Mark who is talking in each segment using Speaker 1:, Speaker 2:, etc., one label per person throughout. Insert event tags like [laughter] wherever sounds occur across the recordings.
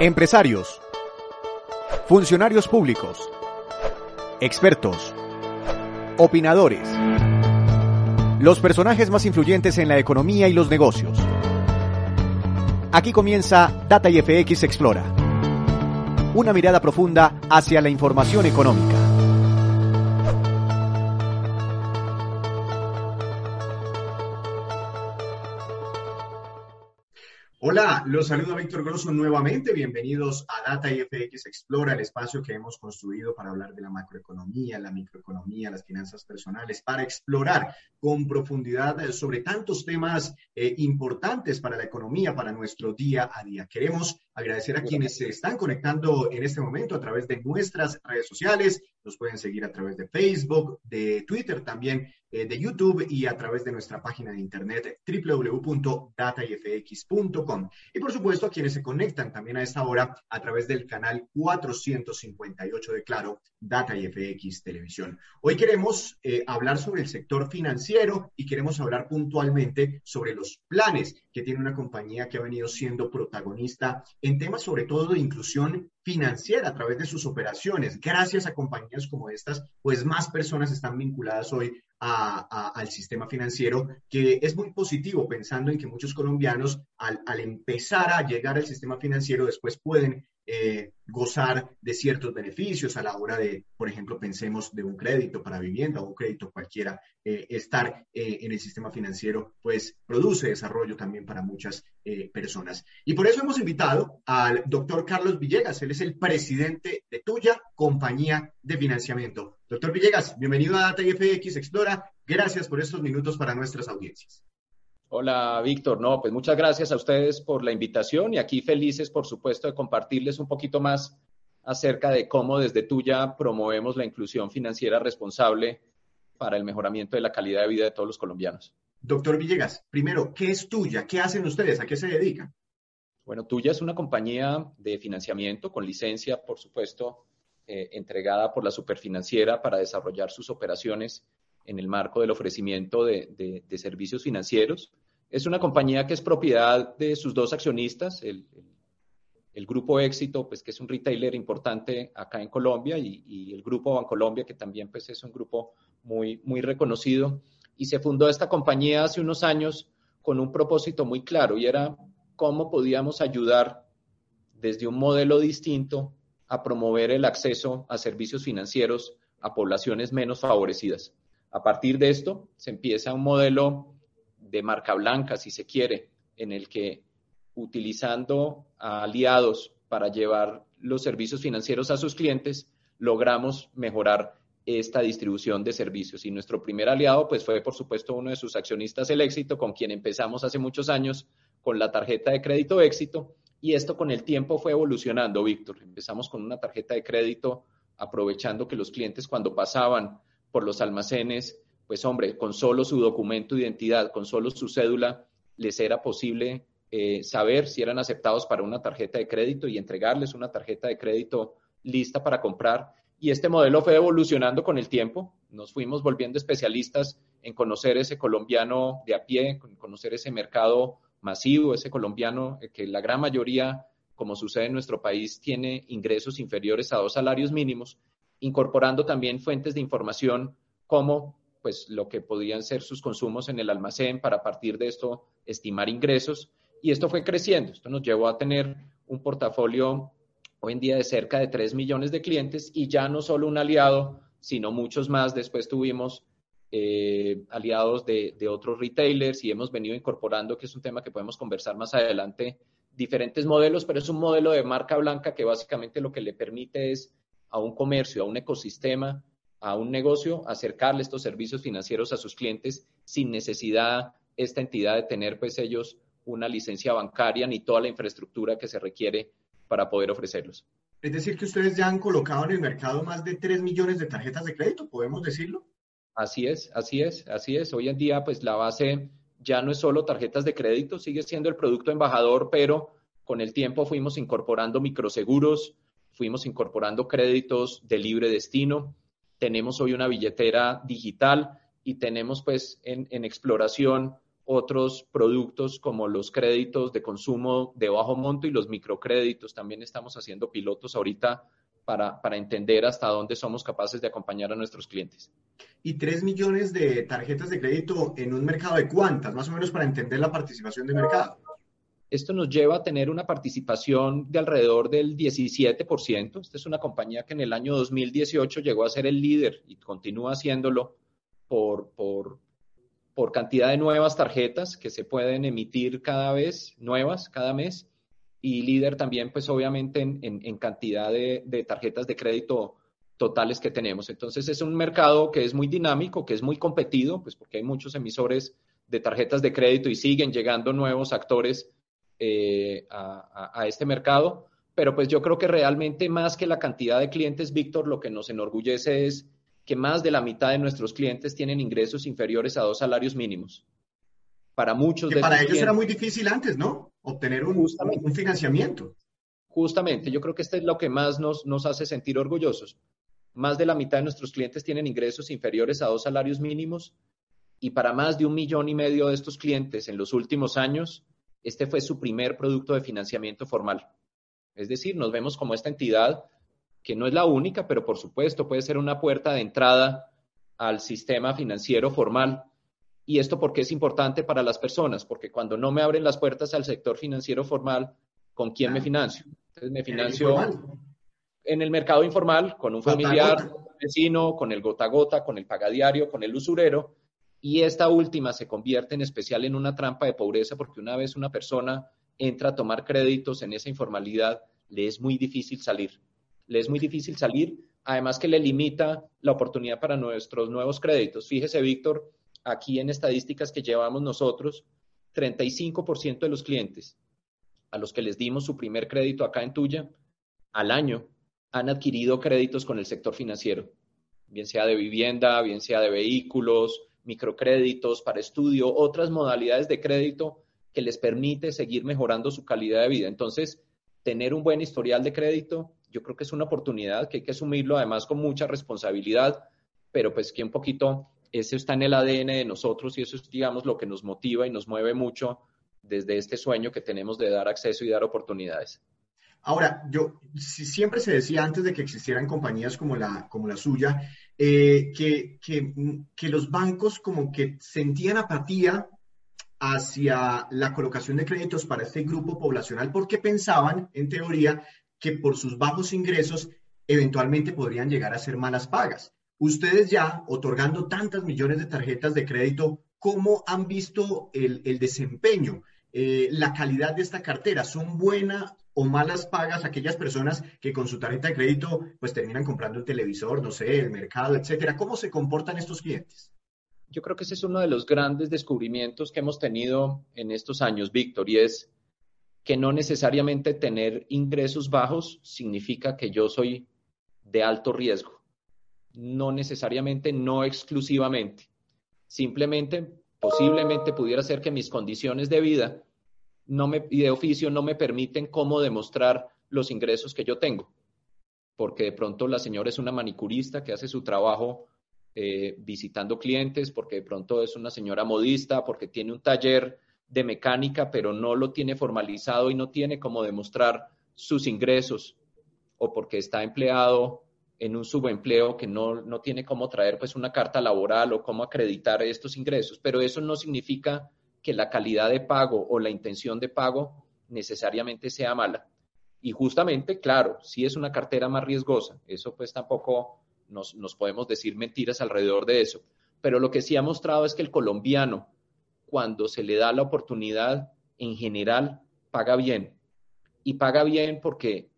Speaker 1: Empresarios, funcionarios públicos, expertos, opinadores, los personajes más influyentes en la economía y los negocios. Aquí comienza Data IFX Explora, una mirada profunda hacia la información económica.
Speaker 2: Los saludo Víctor Grosso nuevamente. Bienvenidos a Data IFX Explora, el espacio que hemos construido para hablar de la macroeconomía, la microeconomía, las finanzas personales, para explorar con profundidad sobre tantos temas eh, importantes para la economía, para nuestro día a día. Queremos agradecer a quienes se están conectando en este momento a través de nuestras redes sociales. Nos pueden seguir a través de Facebook, de Twitter también, eh, de YouTube y a través de nuestra página de internet www.datafx.com. Y por supuesto a quienes se conectan también a esta hora a través del canal 458 de Claro, Data IFX Televisión. Hoy queremos eh, hablar sobre el sector financiero y queremos hablar puntualmente sobre los planes que tiene una compañía que ha venido siendo protagonista en temas sobre todo de inclusión financiera a través de sus operaciones. Gracias a compañías como estas, pues más personas están vinculadas hoy al sistema financiero, que es muy positivo pensando en que muchos colombianos al, al empezar a llegar al sistema financiero después pueden eh, gozar de ciertos beneficios a la hora de, por ejemplo, pensemos de un crédito para vivienda o un crédito cualquiera, eh, estar eh, en el sistema financiero, pues produce desarrollo también para muchas personas. Y por eso hemos invitado al doctor Carlos Villegas, él es el presidente de Tuya, compañía de financiamiento. Doctor Villegas, bienvenido a IFX Explora, gracias por estos minutos para nuestras audiencias.
Speaker 3: Hola, Víctor. No, pues muchas gracias a ustedes por la invitación y aquí felices, por supuesto, de compartirles un poquito más acerca de cómo desde Tuya promovemos la inclusión financiera responsable para el mejoramiento de la calidad de vida de todos los colombianos.
Speaker 2: Doctor Villegas, primero, ¿qué es Tuya? ¿Qué hacen ustedes? ¿A qué se dedican?
Speaker 3: Bueno, Tuya es una compañía de financiamiento con licencia, por supuesto, eh, entregada por la superfinanciera para desarrollar sus operaciones en el marco del ofrecimiento de servicios financieros es una compañía que es propiedad de sus dos accionistas, el, Grupo Éxito, pues que es un retailer importante acá en Colombia, y, el Grupo Bancolombia, que también pues, es un grupo muy, muy reconocido. Y se fundó esta compañía hace unos años con un propósito muy claro, y era cómo podíamos ayudar desde un modelo distinto a promover el acceso a servicios financieros a poblaciones menos favorecidas. A partir de esto, se empieza un modelo de marca blanca, si se quiere, en el que utilizando aliados para llevar los servicios financieros a sus clientes, logramos mejorar esta distribución de servicios. Y nuestro primer aliado, pues fue, por supuesto, uno de sus accionistas, el éxito, con quien empezamos hace muchos años con la tarjeta de crédito éxito. Y esto con el tiempo fue evolucionando, Víctor. Empezamos con una tarjeta de crédito aprovechando que los clientes cuando pasaban por los almacenes pues hombre, con solo su documento de identidad, con solo su cédula, les era posible eh, saber si eran aceptados para una tarjeta de crédito y entregarles una tarjeta de crédito lista para comprar. Y este modelo fue evolucionando con el tiempo. Nos fuimos volviendo especialistas en conocer ese colombiano de a pie, conocer ese mercado masivo, ese colombiano eh, que la gran mayoría, como sucede en nuestro país, tiene ingresos inferiores a dos salarios mínimos, incorporando también fuentes de información como pues lo que podían ser sus consumos en el almacén para a partir de esto estimar ingresos. Y esto fue creciendo. Esto nos llevó a tener un portafolio hoy en día de cerca de 3 millones de clientes y ya no solo un aliado, sino muchos más. Después tuvimos eh, aliados de, de, otros retailers y hemos venido incorporando, que es un tema que podemos conversar más adelante, diferentes modelos, pero es un modelo de marca blanca que básicamente lo que le permite es a un comercio, a un ecosistema, a un negocio acercarle estos servicios financieros a sus clientes sin necesidad esta entidad de tener pues ellos una licencia bancaria ni toda la infraestructura que se requiere para poder ofrecerlos.
Speaker 2: Es decir, que ustedes ya han colocado en el mercado más de 3 millones de tarjetas de crédito, ¿podemos decirlo?
Speaker 3: Así es, así es, así es. Hoy en día, pues la base ya no es solo tarjetas de crédito, sigue siendo el producto embajador, pero con el tiempo fuimos incorporando microseguros, fuimos incorporando créditos de libre destino, tenemos hoy una billetera digital y tenemos pues en, exploración otros productos como los créditos de consumo de bajo monto y los microcréditos. También estamos haciendo pilotos ahorita para, para, entender hasta dónde somos capaces de acompañar a nuestros clientes.
Speaker 2: ¿Y 3 millones de tarjetas de crédito en un mercado de cuántas? Más o menos para entender la participación de mercado.
Speaker 3: Esto nos lleva a tener una participación de alrededor del 17%. Esta es una compañía que en el año 2018 llegó a ser el líder y continúa haciéndolo por, por, por cantidad de nuevas tarjetas que se pueden emitir cada vez, nuevas cada mes, y líder también, pues obviamente, en, en, cantidad de, de, tarjetas de crédito totales que tenemos. Entonces es un mercado que es muy dinámico, que es muy competido, pues porque hay muchos emisores de tarjetas de crédito y siguen llegando nuevos actores eh, a, a, a este mercado. Pero pues yo creo que realmente más que la cantidad de clientes, Víctor, lo que nos enorgullece es que más de la mitad de nuestros clientes tienen ingresos inferiores a dos salarios mínimos.
Speaker 2: Para muchos que de para ellos era muy difícil antes, ¿no? Obtener un, un, financiamiento.
Speaker 3: Justamente, yo creo que esto es lo que más nos, nos hace sentir orgullosos. Más de la mitad de nuestros clientes tienen ingresos inferiores a dos salarios mínimos y para más de un millón y medio de estos clientes en los últimos años, este fue su primer producto de financiamiento formal. Es decir, nos vemos como esta entidad que no es la única, pero por supuesto puede ser una puerta de entrada al sistema financiero formal. ¿Y esto por qué es importante para las personas? Porque cuando no me abren las puertas al sector financiero formal, ¿con quién me financio? Entonces me financio en el mercado informal, con un familiar, un vecino, con el gota a gota, con el pagadiario, con el usurero. Y esta última se convierte en especial en una trampa de pobreza porque una vez una persona entra a tomar créditos en esa informalidad, le es muy difícil salir le es muy difícil salir, además que le limita la oportunidad para nuestros nuevos créditos. Fíjese, Víctor, aquí en estadísticas que llevamos nosotros, 35% de los clientes a los que les dimos su primer crédito acá en Tuya, al año, han adquirido créditos con el sector financiero, bien sea de vivienda, bien sea de vehículos, microcréditos para estudio, otras modalidades de crédito que les permite seguir mejorando su calidad de vida. Entonces, tener un buen historial de crédito yo creo que es una oportunidad que hay que asumirlo además con mucha responsabilidad, pero pues que un poquito eso está en el ADN de nosotros y eso es, digamos, lo que nos motiva y nos mueve mucho desde este sueño que tenemos de dar acceso y dar oportunidades.
Speaker 2: Ahora, yo siempre se decía antes de que existieran compañías como la, como la suya, eh, que, que, que los bancos como que sentían apatía hacia la colocación de créditos para este grupo poblacional porque pensaban, en teoría, que por sus bajos ingresos eventualmente podrían llegar a ser malas pagas. Ustedes ya, otorgando tantas millones de tarjetas de crédito, ¿cómo han visto el, desempeño, eh, la calidad de esta cartera? ¿Son buenas o malas pagas aquellas personas que con su tarjeta de crédito pues terminan comprando el televisor, no sé, el mercado, etcétera? ¿Cómo se comportan estos clientes?
Speaker 3: Yo creo que ese es uno de los grandes descubrimientos que hemos tenido en estos años, Víctor, y es que no necesariamente tener ingresos bajos significa que yo soy de alto riesgo. No necesariamente, no exclusivamente. Simplemente, posiblemente pudiera ser que mis condiciones de vida no me, y de oficio no me permiten cómo demostrar los ingresos que yo tengo. Porque de pronto la señora es una manicurista que hace su trabajo eh, visitando clientes, porque de pronto es una señora modista, porque tiene un taller de mecánica, pero no lo tiene formalizado y no tiene cómo demostrar sus ingresos o porque está empleado en un subempleo que no, no tiene cómo traer pues una carta laboral o cómo acreditar estos ingresos, pero eso no significa que la calidad de pago o la intención de pago necesariamente sea mala. Y justamente, claro, si es una cartera más riesgosa, eso pues tampoco nos, nos podemos decir mentiras alrededor de eso. Pero lo que sí ha mostrado es que el colombiano cuando se le da la oportunidad, en general, paga bien. Y paga bien porque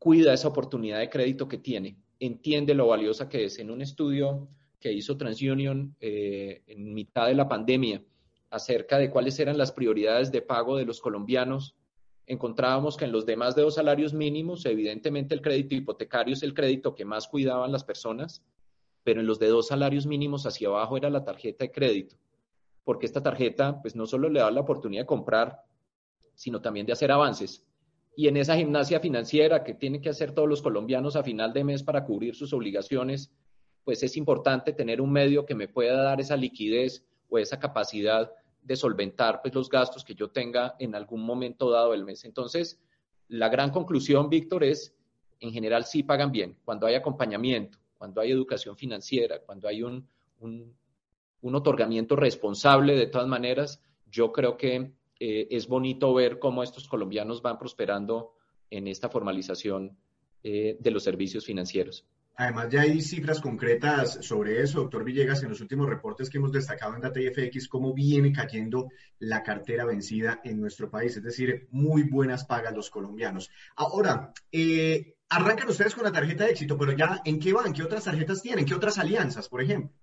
Speaker 3: cuida esa oportunidad de crédito que tiene, entiende lo valiosa que es. En un estudio que hizo TransUnion eh, en mitad de la pandemia acerca de cuáles eran las prioridades de pago de los colombianos, encontrábamos que en los demás de dos salarios mínimos, evidentemente el crédito hipotecario es el crédito que más cuidaban las personas, pero en los de dos salarios mínimos hacia abajo era la tarjeta de crédito porque esta tarjeta pues no solo le da la oportunidad de comprar, sino también de hacer avances. Y en esa gimnasia financiera que tienen que hacer todos los colombianos a final de mes para cubrir sus obligaciones, pues es importante tener un medio que me pueda dar esa liquidez o esa capacidad de solventar pues, los gastos que yo tenga en algún momento dado del mes. Entonces, la gran conclusión, Víctor, es, en general sí pagan bien, cuando hay acompañamiento, cuando hay educación financiera, cuando hay un, un, otorgamiento responsable, de todas maneras, yo creo que eh, es bonito ver cómo estos colombianos van prosperando en esta formalización eh, de los servicios financieros.
Speaker 2: Además, ya hay cifras concretas sobre eso, doctor Villegas, en los últimos reportes que hemos destacado en Data FX, cómo viene cayendo la cartera vencida en nuestro país, es decir, muy buenas pagas los colombianos. Ahora, eh, arrancan ustedes con la tarjeta de éxito, pero ya, ¿en qué van? ¿Qué otras tarjetas tienen? ¿Qué otras alianzas, por ejemplo?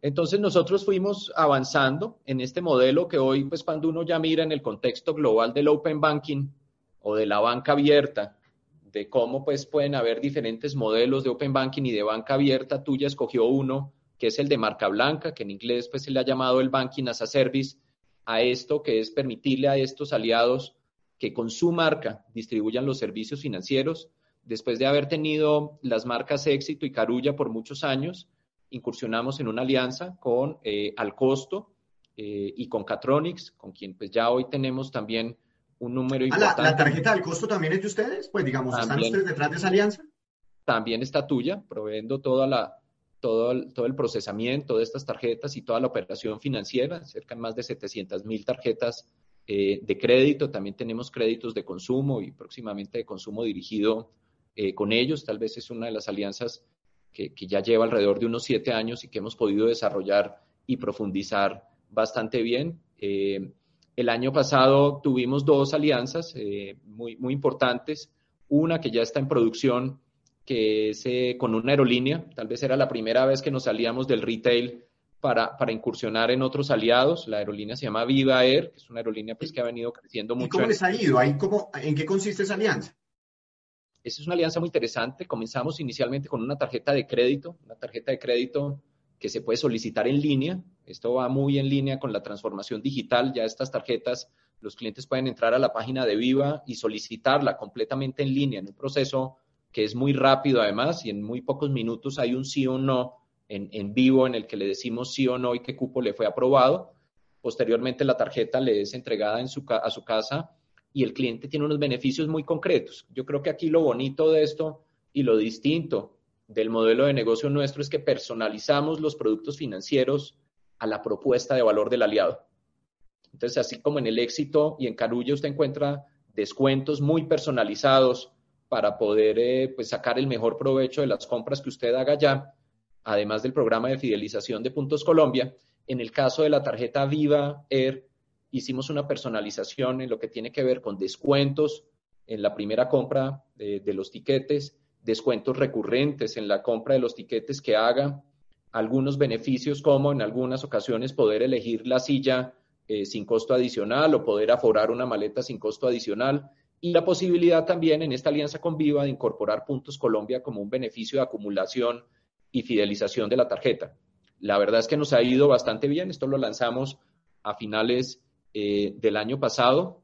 Speaker 3: Entonces nosotros fuimos avanzando en este modelo que hoy, pues cuando uno ya mira en el contexto global del Open Banking o de la banca abierta, de cómo pues pueden haber diferentes modelos de Open Banking y de banca abierta, tuya escogió uno que es el de marca blanca, que en inglés pues se le ha llamado el Banking as a Service, a esto que es permitirle a estos aliados que con su marca distribuyan los servicios financieros. Después de haber tenido las marcas Éxito y Carulla por muchos años, incursionamos en una alianza con eh, Alcosto eh, y con Catronics, con quien pues ya hoy tenemos también un número importante.
Speaker 2: Ah, la, tarjeta del costo también es de ustedes? Pues digamos, ¿están ustedes detrás de esa alianza?
Speaker 3: También está tuya, proveyendo toda la, todo, el, todo el procesamiento de estas tarjetas y toda la operación financiera, cerca de más de 700 mil tarjetas eh, de crédito. También tenemos créditos de consumo y próximamente de consumo dirigido eh, con ellos. Tal vez es una de las alianzas que, que, ya lleva alrededor de unos siete años y que hemos podido desarrollar y profundizar bastante bien. Eh, el año pasado tuvimos dos alianzas eh, muy, muy importantes. Una que ya está en producción, que es eh, con una aerolínea. Tal vez era la primera vez que nos salíamos del retail para, para, incursionar en otros aliados. La aerolínea se llama Viva Air, que es una aerolínea pues, que ha venido creciendo mucho. ¿Y
Speaker 2: cómo les ha ido? ¿En qué consiste esa alianza?
Speaker 3: Esa es una alianza muy interesante. Comenzamos inicialmente con una tarjeta de crédito, una tarjeta de crédito que se puede solicitar en línea. Esto va muy en línea con la transformación digital. Ya estas tarjetas, los clientes pueden entrar a la página de Viva y solicitarla completamente en línea, en un proceso que es muy rápido además y en muy pocos minutos hay un sí o no en, vivo en el que le decimos sí o no y qué cupo le fue aprobado. Posteriormente la tarjeta le es entregada en su, a su casa y el cliente tiene unos beneficios muy concretos. Yo creo que aquí lo bonito de esto y lo distinto del modelo de negocio nuestro es que personalizamos los productos financieros a la propuesta de valor del aliado. Entonces, así como en el éxito y en Carulla usted encuentra descuentos muy personalizados para poder eh, pues sacar el mejor provecho de las compras que usted haga ya, además del programa de fidelización de Puntos Colombia. En el caso de la tarjeta Viva Air, hicimos una personalización en lo que tiene que ver con descuentos en la primera compra de, de los tiquetes, descuentos recurrentes en la compra de los tiquetes que haga, algunos beneficios como en algunas ocasiones poder elegir la silla eh, sin costo adicional o poder aforar una maleta sin costo adicional y la posibilidad también en esta alianza con Viva de incorporar Puntos Colombia como un beneficio de acumulación y fidelización de la tarjeta. La verdad es que nos ha ido bastante bien. Esto lo lanzamos a finales eh, del año pasado.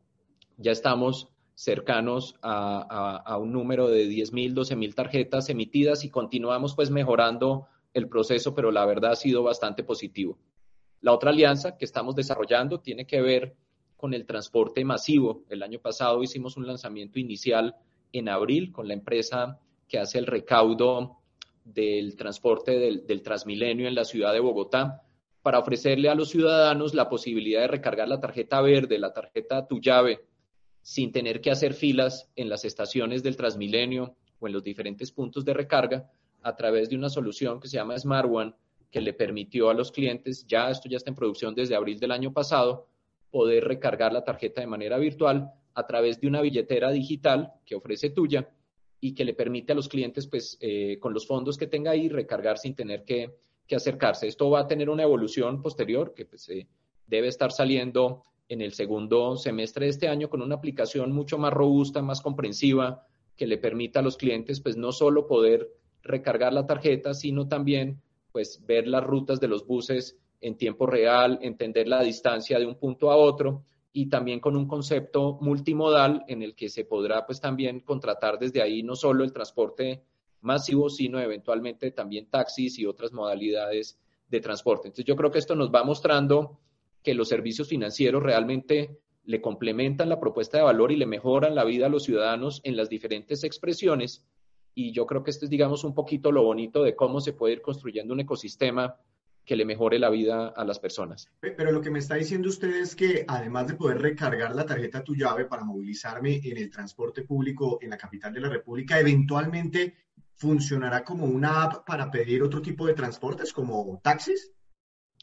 Speaker 3: Ya estamos cercanos a, un número de 10.000, 12.000 tarjetas emitidas y continuamos pues mejorando el proceso, pero la verdad ha sido bastante positivo. La otra alianza que estamos desarrollando tiene que ver con el transporte masivo. El año pasado hicimos un lanzamiento inicial en abril con la empresa que hace el recaudo del transporte del, del Transmilenio en la ciudad de Bogotá para ofrecerle a los ciudadanos la posibilidad de recargar la tarjeta verde, la tarjeta Tu Llave, sin tener que hacer filas en las estaciones del Transmilenio o en los diferentes puntos de recarga a través de una solución que se llama Smart One, que le permitió a los clientes, ya esto ya está en producción desde abril del año pasado, poder recargar la tarjeta de manera virtual a través de una billetera digital que ofrece tuya y que le permite a los clientes, pues, eh, con los fondos que tenga ahí, recargar sin tener que, acercarse. Esto va a tener una evolución posterior que pues, eh, debe estar saliendo en el segundo semestre de este año con una aplicación mucho más robusta, más comprensiva, que le permita a los clientes pues no solo poder recargar la tarjeta, sino también pues ver las rutas de los buses en tiempo real, entender la distancia de un punto a otro y también con un concepto multimodal en el que se podrá pues también contratar desde ahí no solo el transporte masivo, sino eventualmente también taxis y otras modalidades de transporte. Entonces yo creo que esto nos va mostrando que los servicios financieros realmente le complementan la propuesta de valor y le mejoran la vida a los ciudadanos en las diferentes expresiones. Y yo creo que este es, digamos, un poquito lo bonito de cómo se puede ir construyendo un ecosistema que le mejore la vida a las personas.
Speaker 2: Pero lo que me está diciendo usted es que además de poder recargar la tarjeta Tu Llave para movilizarme en el transporte público en la capital de la República, eventualmente funcionará como una app para pedir otro tipo de transportes como taxis.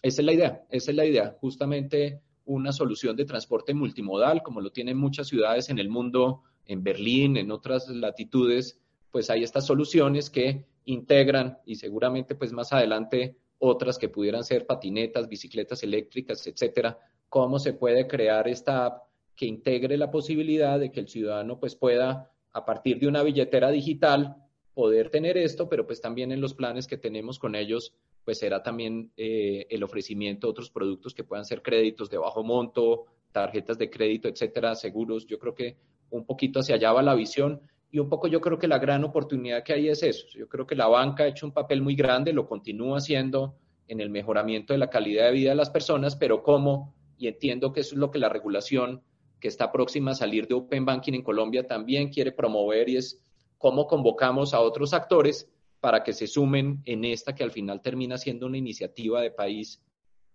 Speaker 3: Esa es la idea, esa es la idea, justamente una solución de transporte multimodal, como lo tienen muchas ciudades en el mundo, en Berlín, en otras latitudes, pues hay estas soluciones que integran y seguramente pues más adelante otras que pudieran ser patinetas, bicicletas eléctricas, etcétera, cómo se puede crear esta app que integre la posibilidad de que el ciudadano pues pueda a partir de una billetera digital poder tener esto, pero pues también en los planes que tenemos con ellos pues será también eh, el ofrecimiento de otros productos que puedan ser créditos de bajo monto, tarjetas de crédito, etcétera, seguros. Yo creo que un poquito hacia allá va la visión y un poco yo creo que la gran oportunidad que hay es eso. Yo creo que la banca ha hecho un papel muy grande, lo continúa haciendo en el mejoramiento de la calidad de vida de las personas, pero cómo, y entiendo que eso es lo que la regulación que está próxima a salir de Open Banking en Colombia también quiere promover y es cómo convocamos a otros actores para que se sumen en esta que al final termina siendo una iniciativa de país,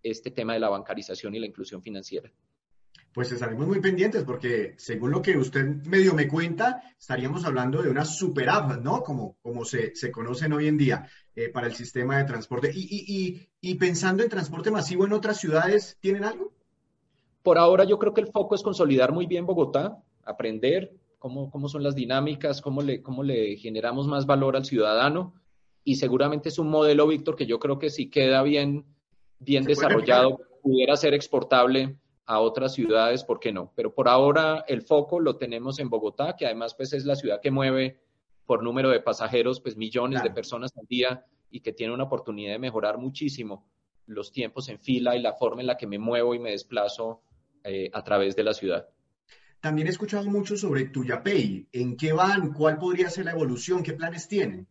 Speaker 3: este tema de la bancarización y la inclusión financiera
Speaker 2: pues estaremos muy pendientes porque según lo que usted medio me cuenta, estaríamos hablando de una super app, ¿no? Como, como se, se conocen hoy en día eh, para el sistema de transporte. Y, y, y, pensando en transporte masivo en otras ciudades, ¿tienen algo?
Speaker 3: Por ahora yo creo que el foco es consolidar muy bien Bogotá, aprender cómo, cómo son las dinámicas, cómo le, cómo le generamos más valor al ciudadano. Y seguramente es un modelo, Víctor, que yo creo que si queda bien, bien desarrollado, pudiera ser exportable a otras ciudades, ¿por qué no? Pero por ahora el foco lo tenemos en Bogotá, que además pues es la ciudad que mueve por número de pasajeros pues millones de personas al día y que tiene una oportunidad de mejorar muchísimo los tiempos en fila y la forma en la que me muevo y me desplazo eh, a través de la ciudad.
Speaker 2: También he escuchado mucho sobre Tuyapay. ¿En qué van? ¿Cuál podría ser la evolución? ¿Qué planes tienen?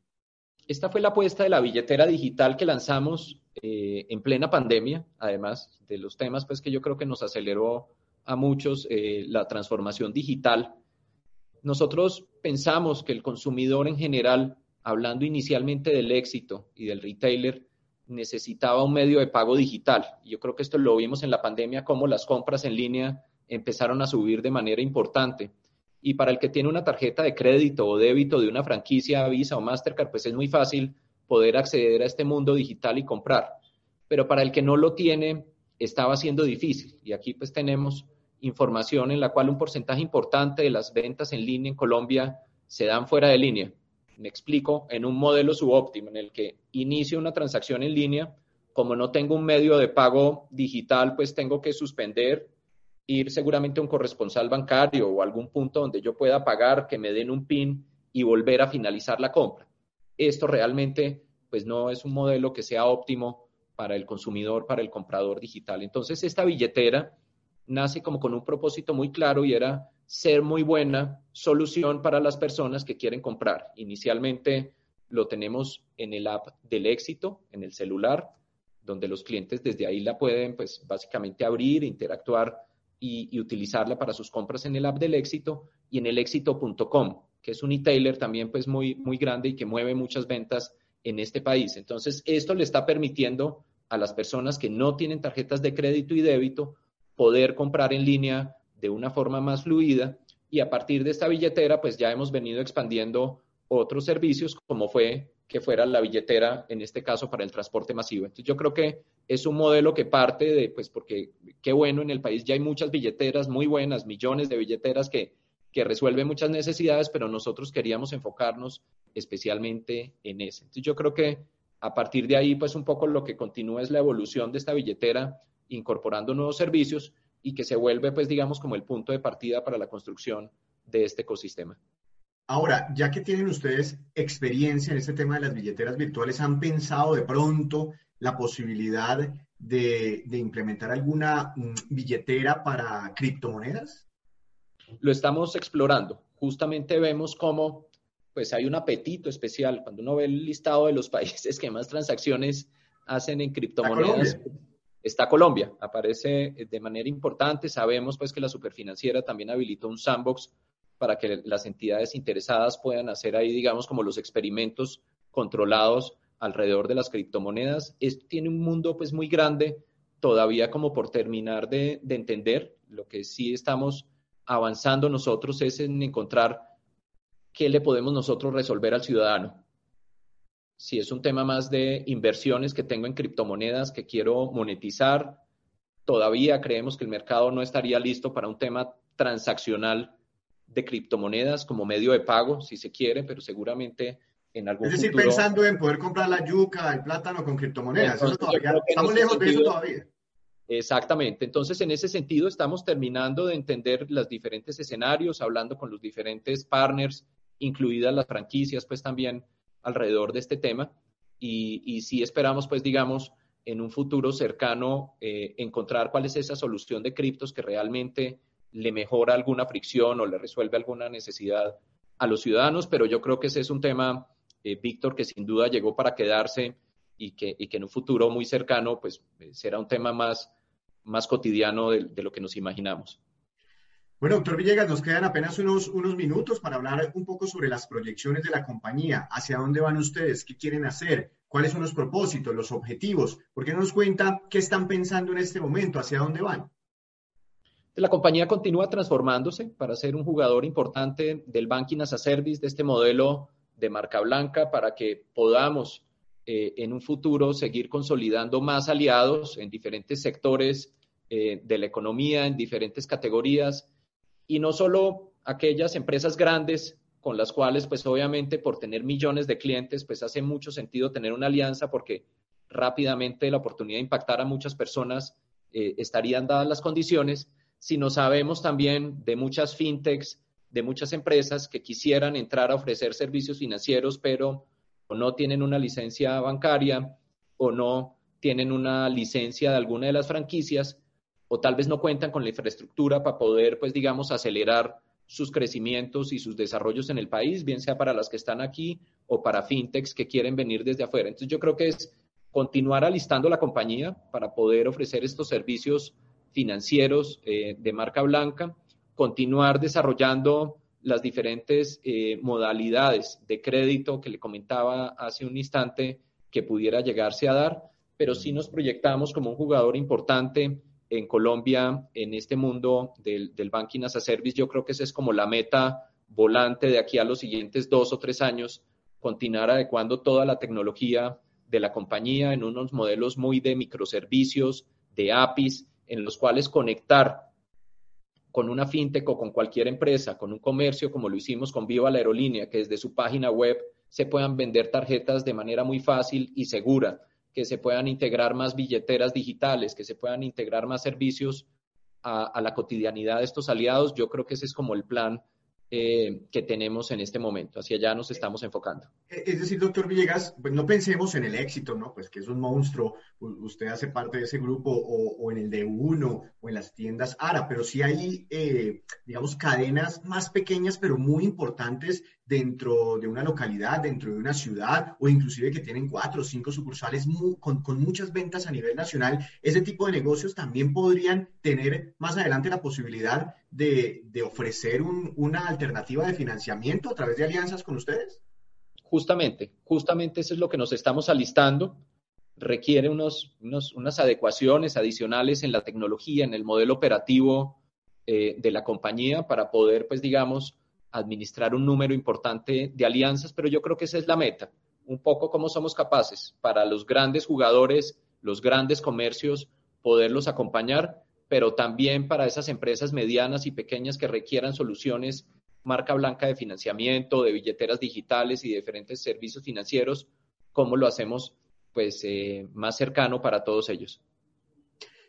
Speaker 3: Esta fue la apuesta de la billetera digital que lanzamos eh, en plena pandemia, además de los temas pues que yo creo que nos aceleró a muchos eh, la transformación digital. Nosotros pensamos que el consumidor en general, hablando inicialmente del éxito y del retailer, necesitaba un medio de pago digital. Yo creo que esto lo vimos en la pandemia, como las compras en línea empezaron a subir de manera importante. Y para el que tiene una tarjeta de crédito o débito de una franquicia Visa o Mastercard, pues es muy fácil poder acceder a este mundo digital y comprar. Pero para el que no lo tiene, estaba siendo difícil. Y aquí pues tenemos información en la cual un porcentaje importante de las ventas en línea en Colombia se dan fuera de línea. Me explico, en un modelo subóptimo en el que inicio una transacción en línea, como no tengo un medio de pago digital, pues tengo que suspender ir seguramente a un corresponsal bancario o algún punto donde yo pueda pagar, que me den un PIN y volver a finalizar la compra. Esto realmente pues no es un modelo que sea óptimo para el consumidor, para el comprador digital. Entonces esta billetera nace como con un propósito muy claro y era ser muy buena solución para las personas que quieren comprar. Inicialmente lo tenemos en el app del éxito, en el celular, donde los clientes desde ahí la pueden pues básicamente abrir, interactuar y, utilizarla para sus compras en el app del éxito y en el éxito.com, que es un e-tailer también pues muy, muy grande y que mueve muchas ventas en este país. Entonces, esto le está permitiendo a las personas que no tienen tarjetas de crédito y débito poder comprar en línea de una forma más fluida y a partir de esta billetera pues ya hemos venido expandiendo otros servicios como fue que fuera la billetera, en este caso, para el transporte masivo. Entonces, yo creo que es un modelo que parte de, pues, porque qué bueno, en el país ya hay muchas billeteras muy buenas, millones de billeteras que, que resuelven muchas necesidades, pero nosotros queríamos enfocarnos especialmente en ese. Entonces, yo creo que a partir de ahí, pues, un poco lo que continúa es la evolución de esta billetera, incorporando nuevos servicios y que se vuelve, pues, digamos, como el punto de partida para la construcción de este ecosistema.
Speaker 2: Ahora, ya que tienen ustedes experiencia en este tema de las billeteras virtuales, ¿han pensado de pronto la posibilidad de, implementar alguna mm, billetera para criptomonedas?
Speaker 3: Lo estamos explorando. Justamente vemos cómo pues hay un apetito especial cuando uno ve el listado de los [laughs] países que más transacciones hacen en criptomonedas. está Colombia. Aparece eh, de manera importante. Sabemos pues que la superfinanciera también habilitó un sandbox para que las entidades interesadas puedan hacer ahí, digamos, como los experimentos controlados alrededor de las criptomonedas. Esto tiene un mundo pues muy grande todavía como por terminar de, de entender. Lo que sí estamos avanzando nosotros es en encontrar qué le podemos nosotros resolver al ciudadano. Si es un tema más de inversiones que tengo en criptomonedas que quiero monetizar, todavía creemos que el mercado no estaría listo para un tema transaccional de criptomonedas como medio de pago, si se quiere, pero seguramente en algún
Speaker 2: Es decir, pensando en poder comprar la yuca, el plátano con criptomonedas. estamos lejos de eso todavía.
Speaker 3: Exactamente. Entonces, en ese sentido, estamos terminando de entender los diferentes escenarios, hablando con los diferentes partners, incluidas las franquicias, pues también alrededor de este tema. Y, y sí esperamos, pues, digamos, en un futuro cercano, eh, encontrar cuál es esa solución de criptos que realmente le mejora alguna fricción o le resuelve alguna necesidad a los ciudadanos. Pero yo creo que ese es un tema, eh, Víctor, que sin duda llegó para quedarse y que, y que en un futuro muy cercano, pues, eh, será un tema más más cotidiano de, lo que nos imaginamos.
Speaker 2: Bueno, doctor Villegas, nos quedan apenas unos, unos minutos para hablar un poco sobre las proyecciones de la compañía. ¿Hacia dónde van ustedes? ¿Qué quieren hacer? ¿Cuáles son los propósitos, los objetivos? ¿Por qué no nos cuenta qué están pensando en este momento? ¿Hacia dónde van?
Speaker 3: La compañía continúa transformándose para ser un jugador importante del Banking as a Service, de este modelo de marca blanca, para que podamos eh, en un futuro seguir consolidando más aliados en diferentes sectores eh, de la economía, en diferentes categorías, y no solo aquellas empresas grandes con las cuales, pues obviamente por tener millones de clientes, pues hace mucho sentido tener una alianza porque rápidamente la oportunidad de impactar a muchas personas eh, estarían dadas las condiciones, sino sabemos también de muchas fintechs, de muchas empresas que quisieran entrar a ofrecer servicios financieros, pero o no tienen una licencia bancaria o no tienen una licencia de alguna de las franquicias o tal vez no cuentan con la infraestructura para poder, pues digamos, acelerar sus crecimientos y sus desarrollos en el país, bien sea para las que están aquí o para fintechs que quieren venir desde afuera. Entonces yo creo que es continuar alistando la compañía para poder ofrecer estos servicios financieros eh, de marca blanca, continuar desarrollando las diferentes eh, modalidades de crédito que le comentaba hace un instante que pudiera llegarse a dar, pero sí nos proyectamos como un jugador importante en Colombia en este mundo del, del banking as a service. Yo creo que esa es como la meta volante de aquí a los siguientes dos o tres años, continuar adecuando toda la tecnología de la compañía en unos modelos muy de microservicios, de APIs, en los cuales conectar con una fintech o con cualquier empresa, con un comercio, como lo hicimos con Viva la Aerolínea, que desde su página web se puedan vender tarjetas de manera muy fácil y segura, que se puedan integrar más billeteras digitales, que se puedan integrar más servicios a, a la cotidianidad de estos aliados. Yo creo que ese es como el plan eh, que tenemos en este momento. Hacia allá nos estamos enfocando.
Speaker 2: Eh, es decir, doctor Villegas, pues no pensemos en el éxito, ¿no? Pues que es un monstruo, usted hace parte de ese grupo o, en el de uno o en las tiendas ARA, pero sí hay, eh, digamos, cadenas más pequeñas, pero muy importantes dentro de una localidad, dentro de una ciudad, o inclusive que tienen cuatro o cinco sucursales con, muchas ventas a nivel nacional, ese tipo de negocios también podrían tener más adelante la posibilidad de, ofrecer una alternativa de financiamiento a través de alianzas con ustedes.
Speaker 3: Justamente, justamente eso es lo que nos estamos alistando. Requiere unos, unas adecuaciones adicionales en la tecnología, en el modelo operativo eh, de la compañía para poder, pues digamos, administrar un número importante de alianzas, pero yo creo que esa es la meta, un poco cómo somos capaces para los grandes jugadores, los grandes comercios, poderlos acompañar, pero también para esas empresas medianas y pequeñas que requieran soluciones marca blanca de financiamiento, de billeteras digitales y de diferentes servicios financieros, cómo lo hacemos pues eh, más cercano para todos ellos.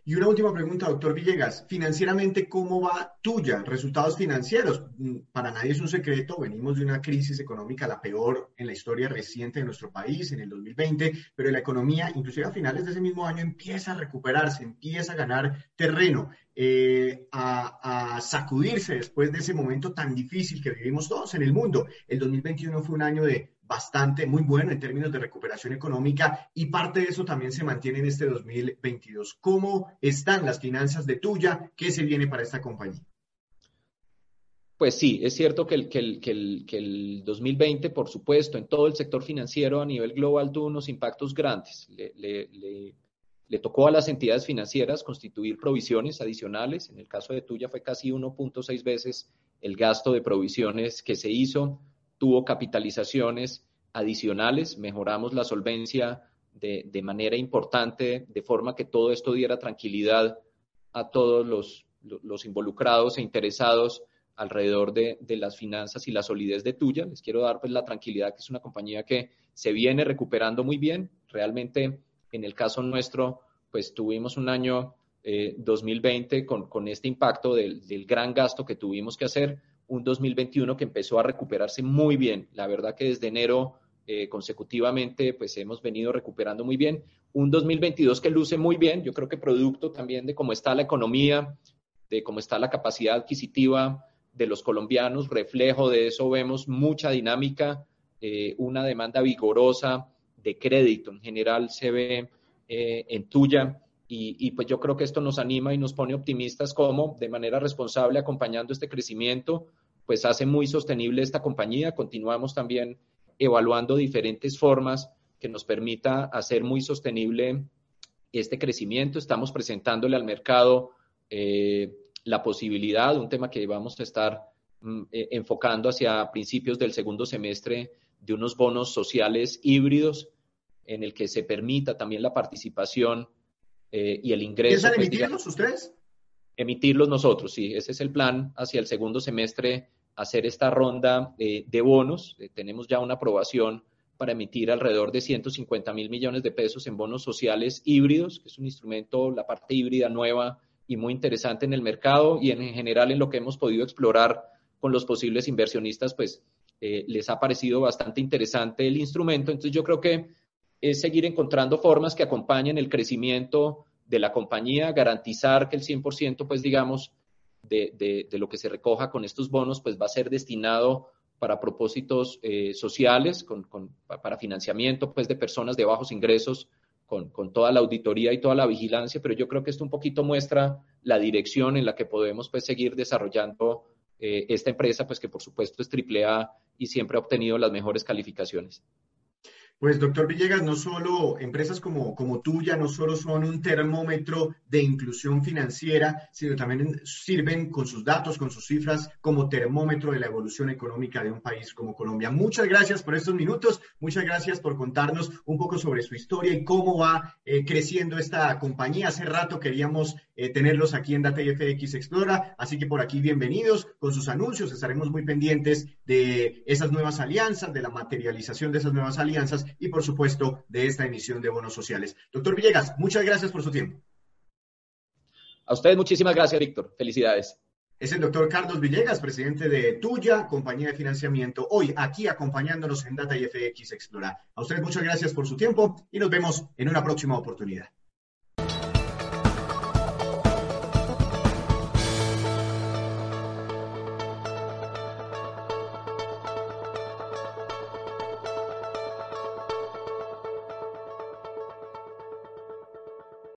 Speaker 2: Y una última pregunta, doctor Villegas. Financieramente, ¿cómo va tuya? Resultados financieros. Mm, para nadie es un secreto, venimos de una crisis económica, la peor en la historia reciente de nuestro país, en el 2020, pero la economía, inclusive a finales de ese mismo año, empieza a recuperarse, empieza a ganar terreno. eh, a, sacudirse después de ese momento tan difícil que vivimos todos en el mundo. El 2021 fue un año de bastante, muy bueno en términos de recuperación económica y parte de eso también se mantiene en este 2022. ¿Cómo están las finanzas de Tuya? ¿Qué se viene para esta compañía?
Speaker 3: Pues sí, es cierto que el, que, el, 2020, por supuesto, en todo el sector financiero a nivel global tuvo unos impactos grandes. Le, tocó a las entidades financieras constituir provisiones adicionales. En el caso de Tuya fue casi 1.6 veces el gasto de provisiones que se hizo. Tuvo capitalizaciones adicionales. Mejoramos la solvencia de, de manera importante, de forma que todo esto diera tranquilidad a todos los, los involucrados e interesados alrededor de, las finanzas y la solidez de Tuya. Les quiero dar pues la tranquilidad que es una compañía que se viene recuperando muy bien. Realmente, en el caso nuestro, pues tuvimos un año 2020 eh, con, este impacto del, gran gasto que tuvimos que hacer, un 2021 que empezó a recuperarse muy bien. La verdad que desde enero eh, consecutivamente pues hemos venido recuperando muy bien. Un 2022 que luce muy bien, yo creo que producto también de cómo está la economía, de cómo está la capacidad adquisitiva de los colombianos, reflejo de eso vemos mucha dinámica, eh, una demanda vigorosa de crédito en general se ve eh, en tuya y, pues yo creo que esto nos anima y nos pone optimistas como de manera responsable acompañando este crecimiento, pues hace muy sostenible esta compañía. Continuamos también evaluando diferentes formas que nos permita hacer muy sostenible este crecimiento. Estamos presentándole al mercado eh, la posibilidad, un tema que vamos a estar mm, eh, enfocando hacia principios del segundo semestre, de unos bonos sociales híbridos en el que se permita también la participación eh, y el ingreso.
Speaker 2: ¿Piensan pues, emitirlos ustedes?
Speaker 3: Emitirlos nosotros, sí. Ese es el plan hacia el segundo semestre, hacer esta ronda eh, de bonos. tenemos ya una aprobación para emitir alrededor de 150 mil millones de pesos en bonos sociales híbridos, que es un instrumento, la parte híbrida nueva y muy interesante en el mercado y en general en lo que hemos podido explorar con los posibles inversionistas, pues eh, les ha parecido bastante interesante el instrumento. Entonces yo creo que es seguir encontrando formas que acompañen el crecimiento de la compañía, garantizar que el 100%, pues digamos, de, de, lo que se recoja con estos bonos, pues va a ser destinado para propósitos eh, sociales, con, con, para financiamiento pues, de personas de bajos ingresos con, toda la auditoría y toda la vigilancia, pero yo creo que esto un poquito muestra la dirección en la que podemos pues, seguir desarrollando eh, esta empresa, pues que por supuesto es AAA y siempre ha obtenido las mejores calificaciones.
Speaker 2: Pues, doctor Villegas, no solo empresas como, como tuya, no solo son un termómetro de inclusión financiera, sino también sirven con sus datos, con sus cifras, como termómetro de la evolución económica de un país como Colombia. Muchas gracias por estos minutos, muchas gracias por contarnos un poco sobre su historia y cómo va eh, creciendo esta compañía. Hace rato queríamos eh, tenerlos aquí en Data FX Explora, así que por aquí bienvenidos con sus anuncios. Estaremos muy pendientes de esas nuevas alianzas, de la materialización de esas nuevas alianzas y, por supuesto, de esta emisión de bonos sociales. Doctor Villegas, muchas gracias por su tiempo.
Speaker 3: A ustedes muchísimas gracias, Víctor. Felicidades.
Speaker 2: Es el doctor Carlos Villegas, presidente de Tuya, compañía de financiamiento, hoy aquí acompañándonos en Data FX Explora. A ustedes muchas gracias por su tiempo y nos vemos en una próxima oportunidad.